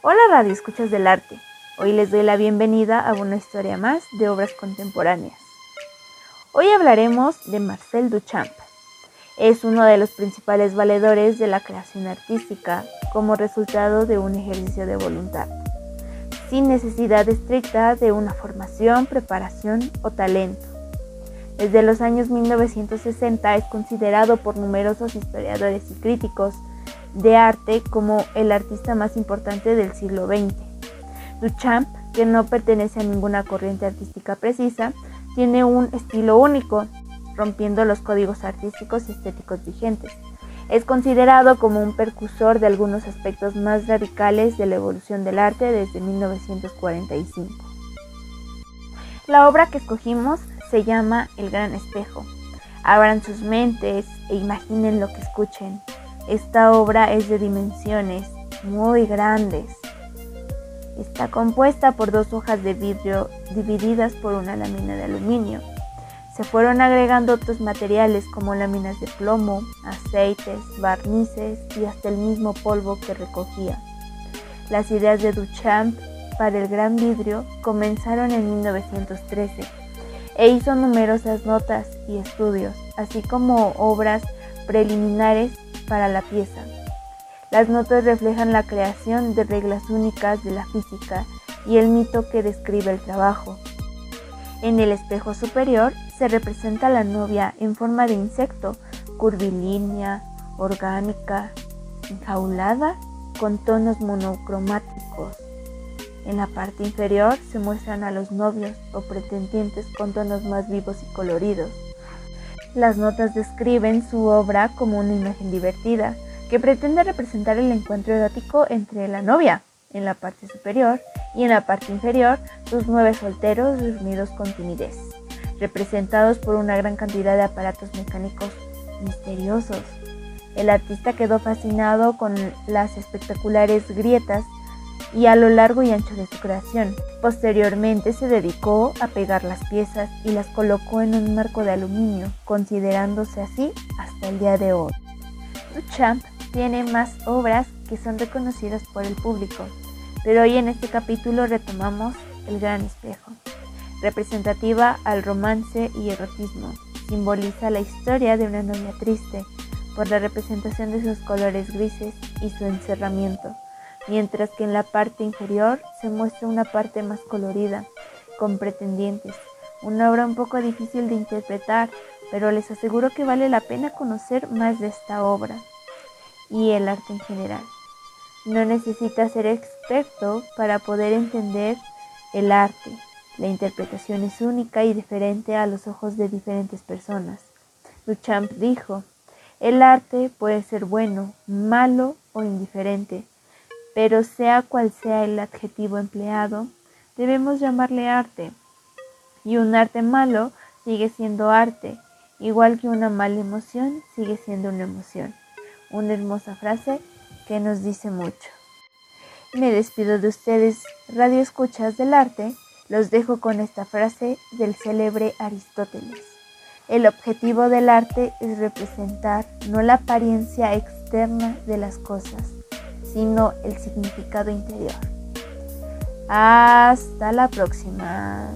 Hola Radio Escuchas del Arte. Hoy les doy la bienvenida a una historia más de obras contemporáneas. Hoy hablaremos de Marcel Duchamp. Es uno de los principales valedores de la creación artística como resultado de un ejercicio de voluntad, sin necesidad estricta de una formación, preparación o talento. Desde los años 1960 es considerado por numerosos historiadores y críticos de arte como el artista más importante del siglo XX. Duchamp, que no pertenece a ninguna corriente artística precisa, tiene un estilo único, rompiendo los códigos artísticos y estéticos vigentes. Es considerado como un percursor de algunos aspectos más radicales de la evolución del arte desde 1945. La obra que escogimos se llama El Gran Espejo. Abran sus mentes e imaginen lo que escuchen. Esta obra es de dimensiones muy grandes. Está compuesta por dos hojas de vidrio divididas por una lámina de aluminio. Se fueron agregando otros materiales como láminas de plomo, aceites, barnices y hasta el mismo polvo que recogía. Las ideas de Duchamp para el gran vidrio comenzaron en 1913 e hizo numerosas notas y estudios, así como obras preliminares para la pieza. Las notas reflejan la creación de reglas únicas de la física y el mito que describe el trabajo. En el espejo superior se representa la novia en forma de insecto, curvilínea, orgánica, enjaulada, con tonos monocromáticos. En la parte inferior se muestran a los novios o pretendientes con tonos más vivos y coloridos. Las notas describen su obra como una imagen divertida que pretende representar el encuentro erótico entre la novia en la parte superior y en la parte inferior sus nueve solteros reunidos con timidez, representados por una gran cantidad de aparatos mecánicos misteriosos. El artista quedó fascinado con las espectaculares grietas y a lo largo y ancho de su creación. Posteriormente se dedicó a pegar las piezas y las colocó en un marco de aluminio, considerándose así hasta el día de hoy. Duchamp tiene más obras que son reconocidas por el público, pero hoy en este capítulo retomamos El Gran Espejo. Representativa al romance y erotismo, simboliza la historia de una novia triste por la representación de sus colores grises y su encerramiento mientras que en la parte inferior se muestra una parte más colorida, con pretendientes. Una obra un poco difícil de interpretar, pero les aseguro que vale la pena conocer más de esta obra y el arte en general. No necesitas ser experto para poder entender el arte. La interpretación es única y diferente a los ojos de diferentes personas. Duchamp dijo, el arte puede ser bueno, malo o indiferente, pero sea cual sea el adjetivo empleado, debemos llamarle arte. Y un arte malo sigue siendo arte, igual que una mala emoción sigue siendo una emoción. Una hermosa frase que nos dice mucho. Me despido de ustedes, Radio Escuchas del Arte. Los dejo con esta frase del célebre Aristóteles. El objetivo del arte es representar no la apariencia externa de las cosas, sino el significado interior. Hasta la próxima.